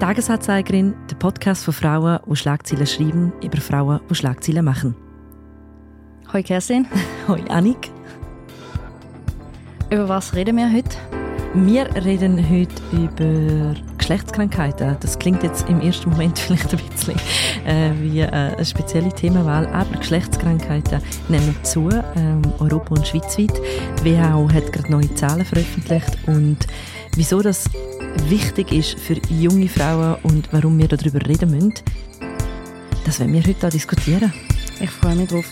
Tagesanzeigerin, der Podcast von Frauen, die Schlagzeilen schreiben, über Frauen, die Schlagzeilen machen. Hoi Kerstin. Hoi Annik. Über was reden wir heute? Wir reden heute über Geschlechtskrankheiten. Das klingt jetzt im ersten Moment vielleicht ein bisschen äh, wie äh, eine spezielle Themenwahl, aber Geschlechtskrankheiten nehmen zu, ähm, Europa- und schweizweit. Die WHO hat gerade neue Zahlen veröffentlicht und wieso das wichtig ist für junge Frauen und warum wir darüber reden müssen, das werden wir heute hier diskutieren. Ich freue mich drauf.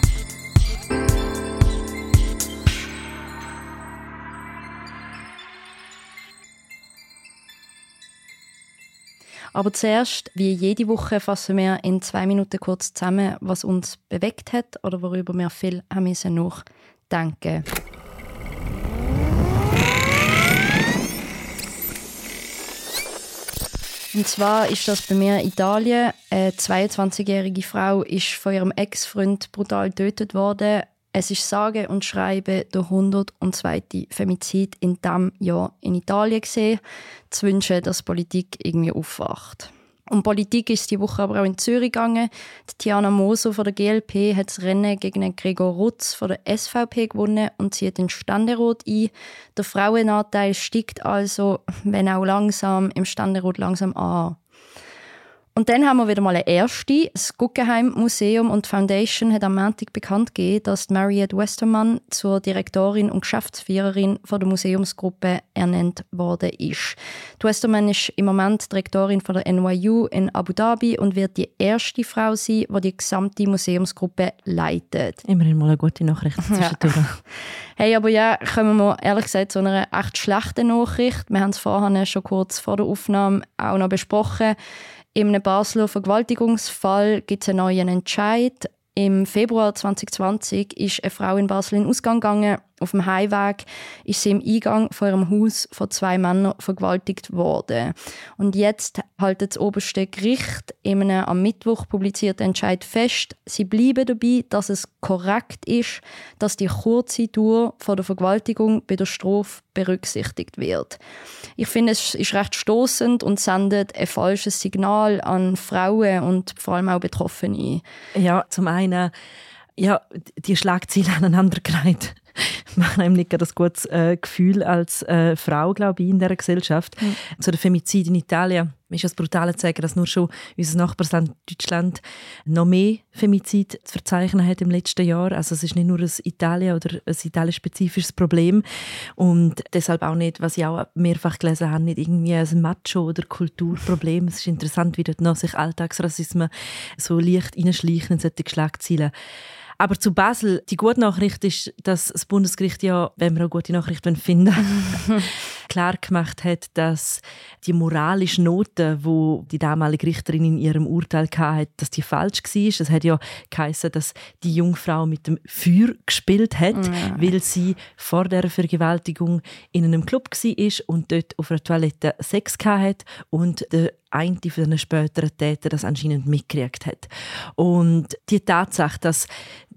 Aber zuerst, wie jede Woche, fassen wir in zwei Minuten kurz zusammen, was uns bewegt hat oder worüber wir viel haben müssen nachdenken Und zwar ist das bei mir Italien. Eine 22-jährige Frau ist von ihrem Ex-Freund brutal getötet worden. Es ist sage und schreibe der 102. Femizid in diesem Jahr in Italien gesehen. Zu wünschen, dass Politik irgendwie aufwacht. Um Politik ist die Woche aber auch in Zürich gegangen. Die Tiana Moser von der GLP hat das Rennen gegen Gregor Rutz von der SVP gewonnen und zieht den Ständerat ein. Der Frauenanteil steigt also, wenn auch langsam, im Ständerat langsam an. Und dann haben wir wieder mal eine erste. Das Guggenheim Museum und Foundation hat am Montag bekannt gegeben, dass Mariette Westermann zur Direktorin und Geschäftsführerin von der Museumsgruppe ernannt worden ist. Die Westermann ist im Moment Direktorin von der NYU in Abu Dhabi und wird die erste Frau sein, die die gesamte Museumsgruppe leitet. Immerhin mal eine gute Nachricht zwischendurch. Ja. Hey, aber ja, kommen wir ehrlich gesagt zu einer echt schlechten Nachricht. Wir haben es vorhin schon kurz vor der Aufnahme auch noch besprochen. Einem Basler Vergewaltigungsfall gibt es einen neuen Entscheid. Im Februar 2020 ist eine Frau in Basel in Ausgang gegangen auf dem Heimweg ist sie im Eingang von ihrem Haus von zwei Männern vergewaltigt worden. Und jetzt hält das oberste Gericht in einem am Mittwoch publizierten Entscheid fest, sie bleiben dabei, dass es korrekt ist, dass die kurze Dauer von der Vergewaltigung bei der Strafe berücksichtigt wird. Ich finde, es ist recht stoßend und sendet ein falsches Signal an Frauen und vor allem auch Betroffene. Ja, zum einen ja, die Schlagzeilen aneinandergereiht machen einem nicht das gutes äh, Gefühl als äh, Frau, glaube ich, in dieser Gesellschaft. Mhm. Zu der Femizid in Italien ist es brutal zu sagen, dass nur schon unser Nachbarland Deutschland noch mehr Femizid zu verzeichnen hat im letzten Jahr. Also es ist nicht nur ein Italien oder ein italienspezifisches Problem und deshalb auch nicht, was ich auch mehrfach gelesen habe, nicht irgendwie ein Macho- oder Kulturproblem. Es ist interessant, wie dort noch sich Alltagsrassismus so leicht reinschleichen in solche Schlagzeilen. Aber zu Basel, die gute Nachricht ist, dass das Bundesgericht ja, wenn wir eine gute Nachricht finden klar gemacht hat, dass die moralische Note, wo die damalige Richterin in ihrem Urteil hatte, dass die falsch war. Es hat ja geheißen, dass die Jungfrau mit dem Feuer gespielt hat, mhm. weil sie vor der Vergewaltigung in einem Club war und dort auf einer Toilette Sex hatte und der eine von den späteren Täter das anscheinend mitgekriegt hat. Und die Tatsache, dass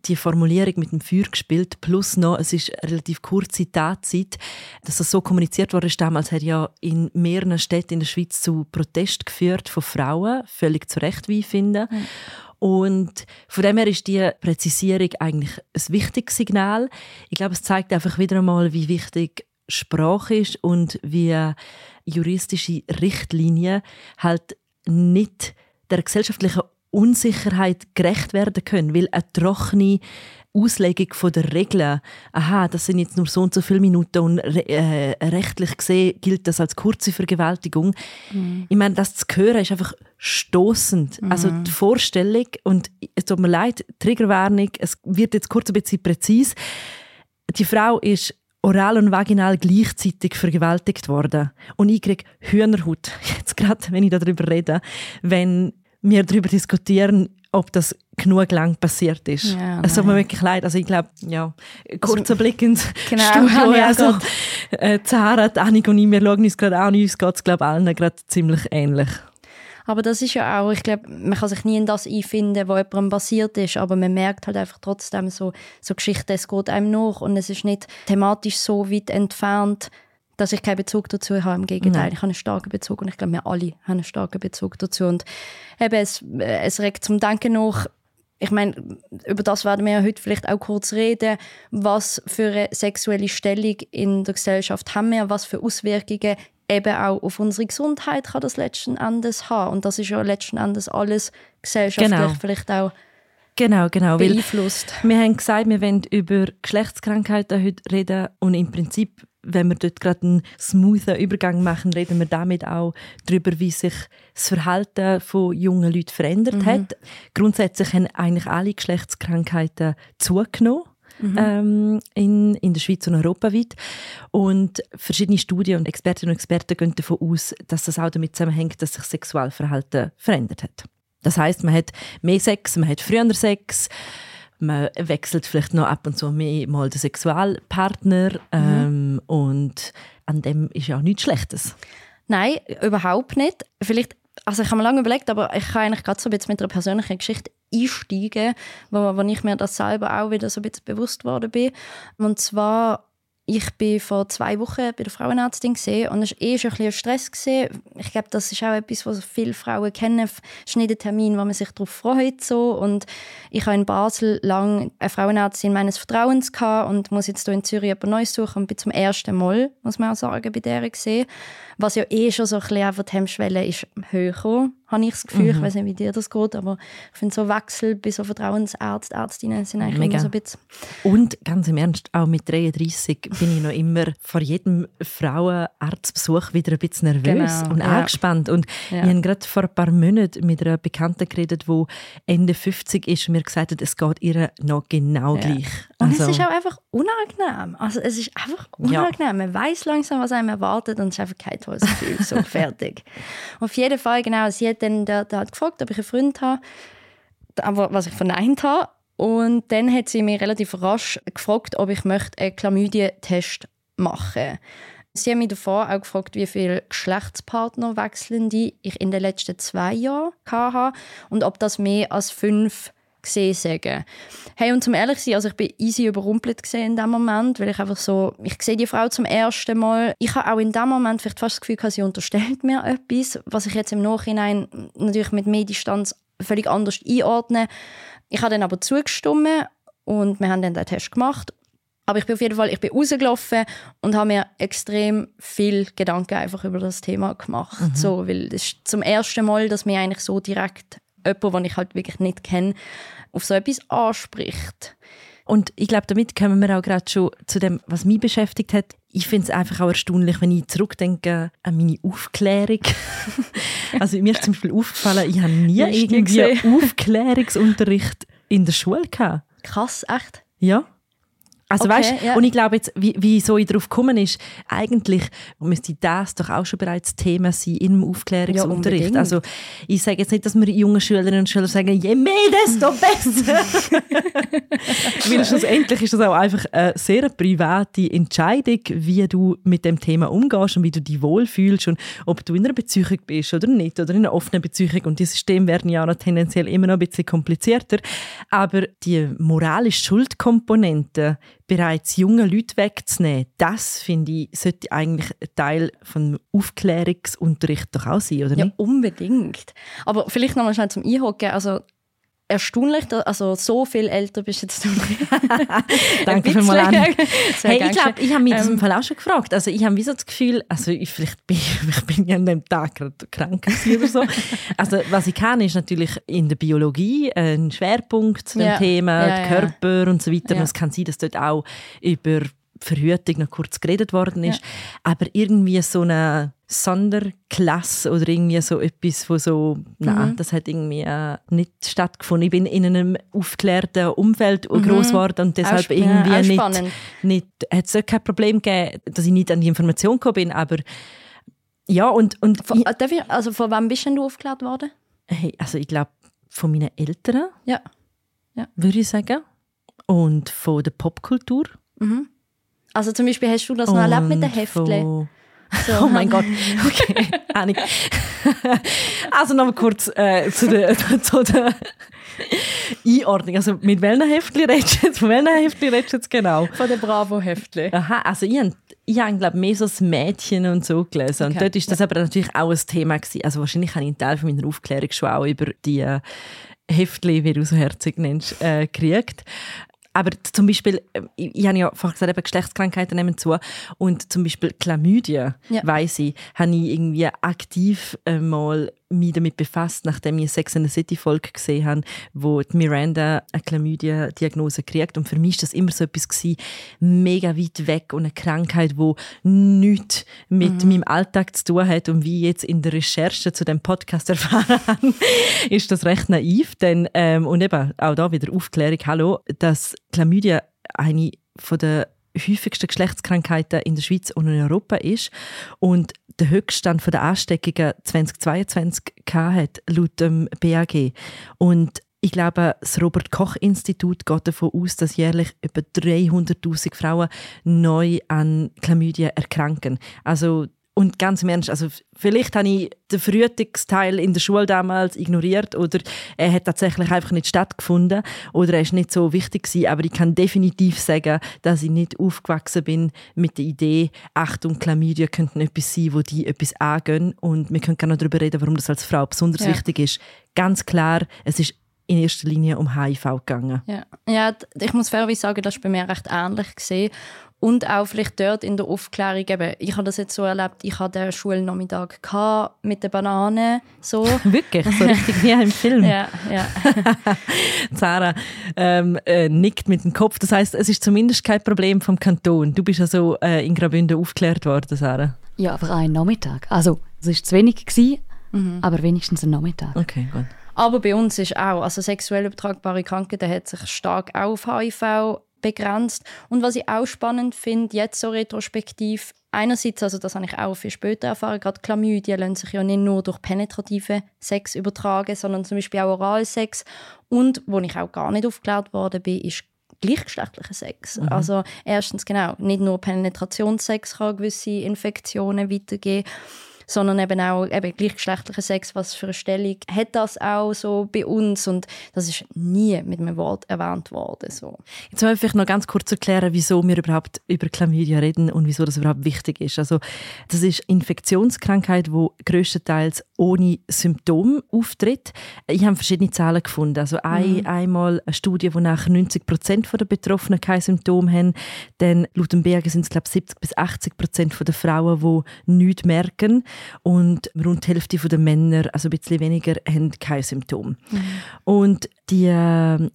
die Formulierung mit dem Feuer gespielt, plus noch, es ist eine relativ kurze Tatzeit, dass das so kommuniziert wurde damals, hat ja in mehreren Städten in der Schweiz zu Protest geführt von Frauen, völlig zu Recht, wie ich finde. Mhm. Und von dem her ist die Präzisierung eigentlich ein wichtiges Signal. Ich glaube, es zeigt einfach wieder einmal, wie wichtig Sprache ist und wie juristische Richtlinien halt nicht der gesellschaftlichen Unsicherheit gerecht werden können, weil eine trockene Auslegung der Regeln, aha, das sind jetzt nur so und so viele Minuten und äh, rechtlich gesehen gilt das als kurze Vergewaltigung. Mhm. Ich meine, das zu hören ist einfach stoßend. Mhm. Also die Vorstellung, und es tut mir leid, Triggerwarnung, es wird jetzt kurz ein bisschen präzise. Die Frau ist oral und vaginal gleichzeitig vergewaltigt worden. Und ich kriege Hühnerhut, jetzt gerade, wenn ich darüber rede, wenn wir darüber diskutieren, ob das genug lang passiert ist. Ja, es tut mir wirklich leid. Also ich glaube, ja, kurzer also, Blick ins genau, Studio. Also, äh, Zara, Annik und ich, wir schauen uns gerade an. Uns geht es, glaube allen gerade ziemlich ähnlich. Aber das ist ja auch, ich glaube, man kann sich nie in das einfinden, was jemandem passiert ist, aber man merkt halt einfach trotzdem so, so Geschichten, es geht einem nach und es ist nicht thematisch so weit entfernt, dass ich keinen Bezug dazu habe. Im Gegenteil, Nein. ich habe einen starken Bezug und ich glaube, wir alle haben einen starken Bezug dazu. Und eben, es, es regt zum Denken nach, ich meine, über das werden wir ja heute vielleicht auch kurz reden. Was für eine sexuelle Stellung in der Gesellschaft haben wir? Was für Auswirkungen eben auch auf unsere Gesundheit kann das letzten Endes haben? Und das ist ja letzten Endes alles gesellschaftlich genau. vielleicht auch Genau, genau. Beeinflusst. wir haben gesagt, wir wollen über Geschlechtskrankheiten heute reden und im Prinzip, wenn wir dort gerade einen smoothen Übergang machen, reden wir damit auch darüber, wie sich das Verhalten von jungen Leuten verändert mhm. hat. Grundsätzlich haben eigentlich alle Geschlechtskrankheiten zugenommen. Mhm. Ähm, in, in der Schweiz und europaweit. Und verschiedene Studien und Expertinnen und Experten gehen davon aus, dass das auch damit zusammenhängt, dass sich Sexualverhalten verändert hat. Das heißt, man hat mehr Sex, man hat früher Sex, man wechselt vielleicht noch ab und zu mehr mal den Sexualpartner mhm. ähm, und an dem ist ja auch nichts Schlechtes. Nein, überhaupt nicht. Vielleicht, also ich habe mir lange überlegt, aber ich kann eigentlich gerade so ein bisschen mit einer persönlichen Geschichte einsteigen, wo, wo ich mir das selber auch wieder so ein bisschen bewusst geworden bin. Und zwar ich bin vor zwei Wochen bei der Frauenärztin gesehen und es war eh schon ein bisschen Stress. Gewesen. Ich glaube, das ist auch etwas, was viele Frauen kennen. Es ist nicht ein Termin, wo man sich darauf freut. So. Und ich habe in Basel lange eine Frauenärztin meines Vertrauens gehabt und muss jetzt hier in Zürich jemand Neues suchen und bin zum ersten Mal, muss man auch sagen, bei der gesehen. Was ja eh schon so ein bisschen einfach die Hemmschwelle ist höher, habe ich das Gefühl. Mhm. Ich weiß nicht, wie dir das geht, aber ich finde so Wechsel bei so Vertrauensärzten, Ärztinnen sind eigentlich Mega. immer so ein bisschen... Und ganz im Ernst, auch mit 33 bin ich noch immer vor jedem Frauenarztbesuch wieder ein bisschen nervös genau. und ja. angespannt. Und ja. ich habe gerade vor ein paar Monaten mit einer Bekannten geredet, die Ende 50 ist und mir gesagt hat, es geht ihr noch genau ja. gleich. Und also, es ist auch einfach unangenehm. Also es ist einfach unangenehm. Man weiß langsam, was einem erwartet und es ist einfach kein tolles Gefühl. so fertig. Auf jeden Fall, genau, sie hat dann der, der hat gefragt, ob ich einen Freund habe, was ich verneint habe. Und dann hat sie mich relativ rasch gefragt, ob ich möchte einen Chlamydien-Test machen möchte. Sie haben mich davor auch gefragt, wie viele Geschlechtspartner wechseln die ich in den letzten zwei Jahren hatte und ob das mehr als fünf gesehen sagen. Hey, und zum ehrlich sein, also ich bin easy überrumpelt gesehen in dem Moment, weil ich einfach so, ich sehe die Frau zum ersten Mal. Ich habe auch in dem Moment vielleicht fast das Gefühl, dass sie unterstellt mir etwas, was ich jetzt im Nachhinein natürlich mit mehr Distanz völlig anders einordne. Ich habe dann aber zugestimmt und wir haben dann den Test gemacht. Aber ich bin auf jeden Fall, ich bin rausgelaufen und habe mir extrem viel Gedanken einfach über das Thema gemacht. Mhm. So, weil das ist zum ersten Mal, dass mir eigentlich so direkt jemand, den ich halt wirklich nicht kenne, auf so etwas anspricht. Und ich glaube, damit kommen wir auch gerade schon zu dem, was mich beschäftigt hat. Ich finde es einfach auch erstaunlich, wenn ich zurückdenke an meine Aufklärung. also mir ist zum Beispiel aufgefallen, ich habe nie irgendwie Aufklärungsunterricht in der Schule gehabt. Krass, echt? Ja. Also okay, weißt, ja. und ich glaube jetzt, wie, wie so ich darauf gekommen ist, eigentlich müsste das doch auch schon bereits Thema sein im Aufklärungsunterricht. Ja, also ich sage jetzt nicht, dass wir jungen Schülerinnen und Schüler sagen, je mehr, desto besser. Weil schlussendlich ist das auch einfach eine sehr private Entscheidung, wie du mit dem Thema umgehst und wie du dich wohlfühlst und ob du in einer Beziehung bist oder nicht oder in einer offenen Beziehung. Und die Systeme werden ja noch tendenziell immer noch ein bisschen komplizierter. Aber die moralische Schuldkomponente bereits junge Leute wegzunehmen, das finde ich, sollte eigentlich Teil des Aufklärungsunterrichts doch auch sein, oder nicht? Ja, unbedingt. Aber vielleicht noch mal schnell zum Einhocken. Also erstaunlich, also so viel älter bist jetzt du Danke an. hey, ich glaube, ich habe mich das im ähm, Fall auch schon gefragt. Also ich habe wie so das Gefühl, also ich, vielleicht bin ich bin ja an dem Tag gerade krank oder so. also was ich kann, ist natürlich in der Biologie ein Schwerpunkt zu dem ja. Thema, ja, Körper ja. und so weiter. Und es kann sein, dass dort auch über Verhütung noch kurz geredet worden ist. Ja. Aber irgendwie so eine Sonderklasse oder irgendwie so etwas, wo so, mhm. nein, das hat irgendwie äh, nicht stattgefunden. Ich bin in einem aufgeklärten Umfeld mhm. groß geworden und deshalb auch, irgendwie ja, nicht, nicht, hat es kein Problem gegeben, dass ich nicht an die Information gekommen bin, aber ja und, und von, ich, ich, also von wem bist du aufgeklärt worden? Hey, also ich glaube von meinen Eltern, ja. ja. würde ich sagen, und von der Popkultur. Mhm. Also zum Beispiel hast du das noch erlebt mit den Heftchen? So. Oh mein Gott. Okay, Also noch mal kurz äh, zu der, zu der Einordnung. Also mit welchen Heftchen redest du jetzt? Von welchen Heftchen redest du jetzt genau? Von den Bravo-Heftchen. Aha, also ich habe ich habe, glaube mehr so das Mädchen und so gelesen. Okay. Und dort ist das ja. aber natürlich auch ein Thema gewesen. Also wahrscheinlich habe ich einen Teil von meiner Aufklärung schon auch über die äh, Heftchen, wie du so herzig nennst, äh, gekriegt aber zum Beispiel, äh, ich, ich habe ja vorhin gesagt, eben Geschlechtskrankheiten nehmen zu und zum Beispiel Chlamydien, ja. weiss ich, habe ich irgendwie aktiv äh, mal mich damit befasst, nachdem ich Sex and the City Folge gesehen habe, wo die Miranda eine Chlamydia-Diagnose kriegt. Und für mich war das immer so etwas gewesen, mega weit weg und eine Krankheit, die nichts mit mhm. meinem Alltag zu tun hat. Und wie ich jetzt in der Recherche zu dem Podcast erfahren habe, ist das recht naiv. Denn, ähm, und eben auch da wieder Aufklärung, hallo, dass Chlamydia eine von der häufigsten Geschlechtskrankheiten in der Schweiz und in Europa ist und der Höchststand der Ansteckungen 2022 hat, laut dem BAG. Und ich glaube, das Robert-Koch-Institut geht davon aus, dass jährlich über 300.000 Frauen neu an Chlamydien erkranken. Also und ganz im Ernst, also vielleicht habe ich den Frühtagsteil in der Schule damals ignoriert oder er hat tatsächlich einfach nicht stattgefunden oder er ist nicht so wichtig gewesen, aber ich kann definitiv sagen, dass ich nicht aufgewachsen bin mit der Idee, Achtung, Chlamydia könnten etwas sein, wo die etwas angehen und wir können gerne darüber reden, warum das als Frau besonders ja. wichtig ist. Ganz klar, es ist in erster Linie um HIV gegangen. Ja, ja ich muss fairerweise sagen, das war bei mir recht ähnlich gesehen und auch vielleicht dort in der Aufklärung, eben, ich habe das jetzt so erlebt, ich hatte den Schulnachmittag mit den Bananen. So. Wirklich? So richtig wie im Film? ja, ja. Sarah ähm, äh, nickt mit dem Kopf. Das heißt, es ist zumindest kein Problem vom Kanton. Du bist also äh, in Graubünden aufgeklärt worden, Sarah. Ja, aber einen Nachmittag. Also, es war zu wenig, gewesen, mhm. aber wenigstens ein Nachmittag. Okay, gut. Aber bei uns ist auch, also sexuell übertragbare Krankheiten hat sich stark auch auf HIV begrenzt. Und was ich auch spannend finde, jetzt so retrospektiv, einerseits, also das habe ich auch viel später erfahren, gerade Chlamydien lassen sich ja nicht nur durch penetrative Sex übertragen, sondern zum Beispiel auch Oralsex. Und, wo ich auch gar nicht aufgeklärt worden bin, ist gleichgeschlechtlicher Sex. Mhm. Also erstens genau, nicht nur Penetrationssex kann gewisse Infektionen weitergeben, sondern eben auch eben gleichgeschlechtlicher Sex, was für eine Stellung hat das auch so bei uns und das ist nie mit einem Wort erwähnt worden. So. Jetzt wollen wir vielleicht noch ganz kurz erklären, wieso wir überhaupt über Chlamydia reden und wieso das überhaupt wichtig ist. Also das ist Infektionskrankheit, die größtenteils ohne Symptom auftritt. Ich habe verschiedene Zahlen gefunden. Also ein, mhm. einmal eine Studie, wo nach 90 Prozent der Betroffenen kein Symptom haben. Dann laut dem BAG sind es glaube 70 bis 80 Prozent der Frauen, die nichts merken und rund die Hälfte der Männer, also ein bisschen weniger, haben kein Symptom. Mhm. Und die äh,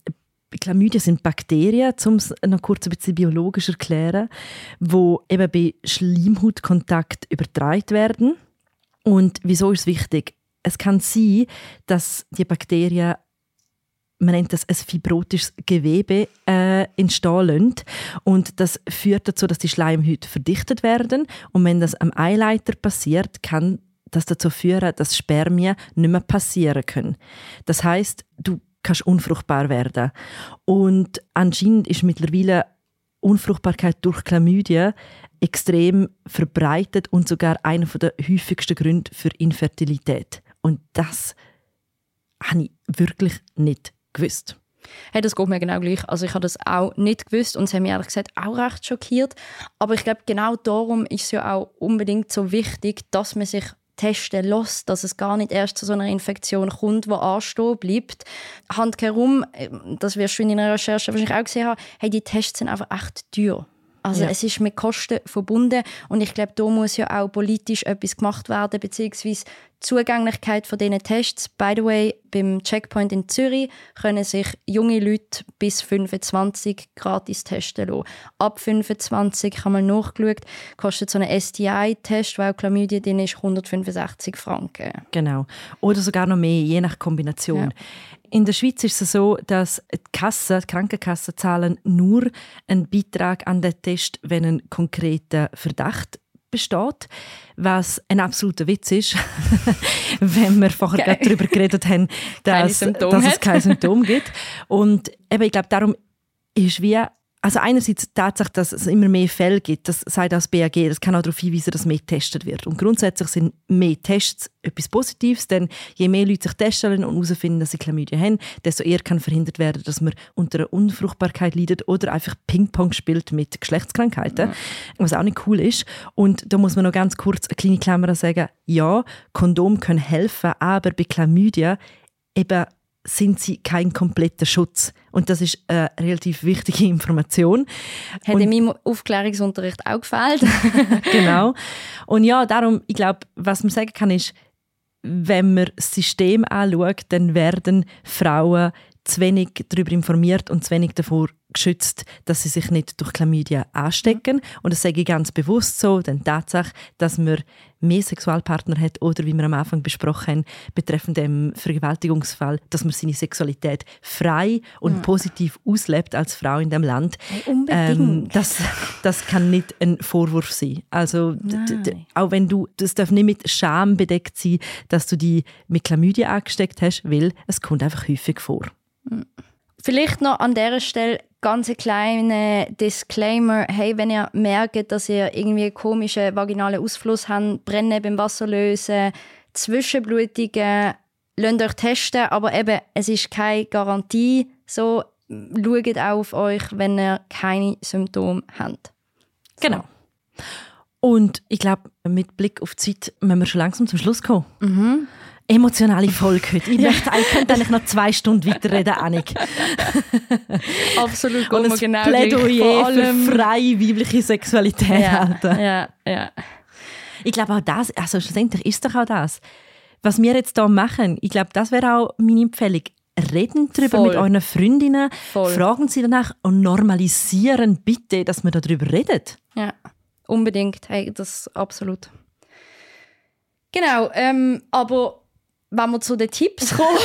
Chlamydien sind Bakterien, um es noch kurz ein bisschen biologisch zu erklären, die eben bei Schleimhautkontakt übertragen werden. Und wieso ist es wichtig? Es kann sein, dass die Bakterien man nennt das ein fibrotisches Gewebe äh, entstehen lassen. Und das führt dazu, dass die Schleimhäute verdichtet werden. Und wenn das am Eileiter passiert, kann das dazu führen, dass Spermien nicht mehr passieren können. Das heißt, du kannst unfruchtbar werden. Und anscheinend ist mittlerweile Unfruchtbarkeit durch Chlamydien extrem verbreitet und sogar einer der häufigsten Gründe für Infertilität. Und das habe ich wirklich nicht gewusst. Hey, das geht mir genau gleich. Also ich habe das auch nicht gewusst und es hat mich ehrlich gesagt auch recht schockiert. Aber ich glaube, genau darum ist es ja auch unbedingt so wichtig, dass man sich testen lässt, dass es gar nicht erst zu so einer Infektion kommt, die anstehen bleibt. Handkehrum, das wirst du in deiner Recherche wahrscheinlich auch gesehen haben, hey, die Tests sind einfach echt teuer. Also ja. es ist mit Kosten verbunden und ich glaube, da muss ja auch politisch etwas gemacht werden, beziehungsweise Zugänglichkeit von diesen Tests. By the way, beim Checkpoint in Zürich können sich junge Leute bis 25 gratis testen lassen. Ab 25 haben wir nachgeschaut, kostet so ein STI-Test, weil Chlamydien drin ist, 165 Franken. Genau. Oder sogar noch mehr, je nach Kombination. Ja. In der Schweiz ist es so, dass die, Kassen, die Krankenkassen zahlen nur einen Beitrag an den Test, wenn ein konkreter Verdacht besteht, was ein absoluter Witz ist, wenn wir vorher okay. darüber geredet haben, dass, dass es kein Symptom gibt. Und eben, ich glaube, darum ist wie also einerseits die Tatsache, dass es immer mehr Fälle gibt, das sagt das BAG, das kann auch darauf hinweisen, dass mehr getestet wird. Und grundsätzlich sind mehr Tests etwas Positives, denn je mehr Leute sich testen und herausfinden, dass sie Chlamydia haben, desto eher kann verhindert werden, dass man unter einer Unfruchtbarkeit leidet oder einfach Ping-Pong spielt mit Geschlechtskrankheiten, ja. was auch nicht cool ist. Und da muss man noch ganz kurz eine kleine Klammer sagen, ja, Kondom können helfen, aber bei Chlamydia eben sind sie kein kompletter Schutz. Und das ist eine relativ wichtige Information. Hat in meinem Aufklärungsunterricht auch gefällt. genau. Und ja, darum, ich glaube, was man sagen kann, ist, wenn man das System anschaut, dann werden Frauen zu wenig darüber informiert und zu wenig davor geschützt, dass sie sich nicht durch Chlamydia anstecken. Mhm. Und das sage ich ganz bewusst so, denn die Tatsache, dass man mehr Sexualpartner hat oder, wie wir am Anfang besprochen haben, betreffend dem Vergewaltigungsfall, dass man seine Sexualität frei und mhm. positiv auslebt als Frau in dem Land, ähm, das, das kann nicht ein Vorwurf sein. Also auch wenn du, das darf nicht mit Scham bedeckt sein, dass du die mit Chlamydia angesteckt hast, weil es kommt einfach häufig vor. Mhm. Vielleicht noch an dieser Stelle ganz kleine Disclaimer. Hey, wenn ihr merkt, dass ihr irgendwie einen komischen vaginalen Ausfluss habt, Brennen beim Wasser lösen, Zwischenblutungen, lasst euch testen, aber eben, es ist keine Garantie. So, schaut auch auf euch, wenn ihr keine Symptome habt. So. Genau. Und ich glaube, mit Blick auf die Zeit müssen wir schon langsam zum Schluss kommen. Mhm emotionale Folge heute. Ich, möchte, ich könnte eigentlich noch zwei Stunden weiterreden, Annik. Absolut, Und ein genau Plädoyer für freie weibliche Sexualität ja, halten. Ja, ja. Ich glaube auch das, also schlussendlich ist doch auch das, was wir jetzt hier machen, ich glaube, das wäre auch meine Empfehlung. Reden darüber Voll. mit euren Freundinnen, Voll. fragen sie danach und normalisieren bitte, dass wir darüber reden. Ja, unbedingt. Hey, das absolut. Genau, ähm, aber wenn wir zu den Tipps kommen,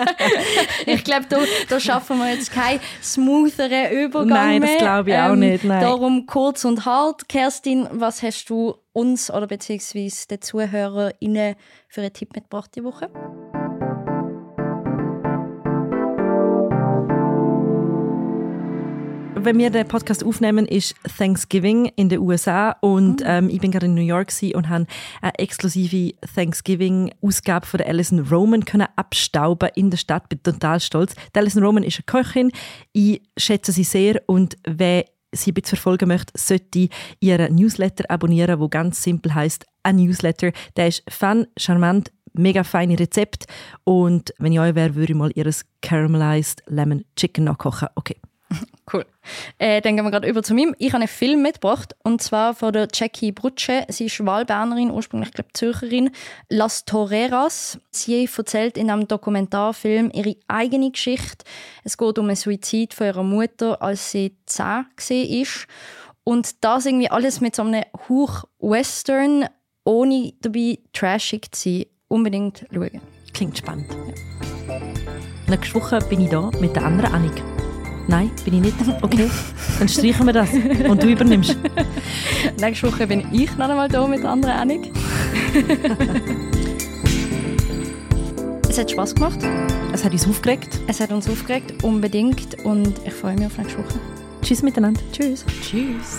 ich glaube, da, da schaffen wir jetzt keinen smootheren Übergang Nein, das glaube ich auch ähm, nicht. Nein. Darum kurz und hart. Kerstin, was hast du uns oder beziehungsweise den ZuhörerInnen für einen Tipp mitgebracht die Woche? Wenn wir den Podcast aufnehmen, ist Thanksgiving in den USA und mhm. ähm, ich bin gerade in New York und habe eine exklusive Thanksgiving-Ausgabe von der Alison Roman können abstauben in der Stadt. Bin total stolz. Die Alison Roman ist eine Köchin. Ich schätze sie sehr und wer sie ein bisschen verfolgen möchte, sollte ihren Newsletter abonnieren, wo ganz simpel heißt ein Newsletter. Der ist fun, charmant, mega feine Rezept und wenn ich euch wäre, würde ich mal ihres Caramelized Lemon Chicken nachkochen. Okay. Cool. Äh, dann gehen wir gerade über zu mir. Ich habe einen Film mitgebracht und zwar von der Jackie Brutsche. Sie ist Wahlbernerin, ursprünglich glaube Zürcherin. Las Toreras. Sie erzählt in einem Dokumentarfilm ihre eigene Geschichte. Es geht um einen Suizid von ihrer Mutter, als sie zehn war. Und das irgendwie alles mit so einem Hauch Western, ohne dabei trashig zu sein. Unbedingt schauen. Klingt spannend. Ja. Nächste Woche bin ich da mit der anderen Annik. Nein, bin ich nicht. Okay, dann streichen wir das. Und du übernimmst. Nächste Woche bin ich noch einmal da mit der anderen Annik. es hat Spass gemacht. Es hat uns aufgeregt. Es hat uns aufgeregt, unbedingt. Und ich freue mich auf nächste Woche. Tschüss miteinander. Tschüss. Tschüss.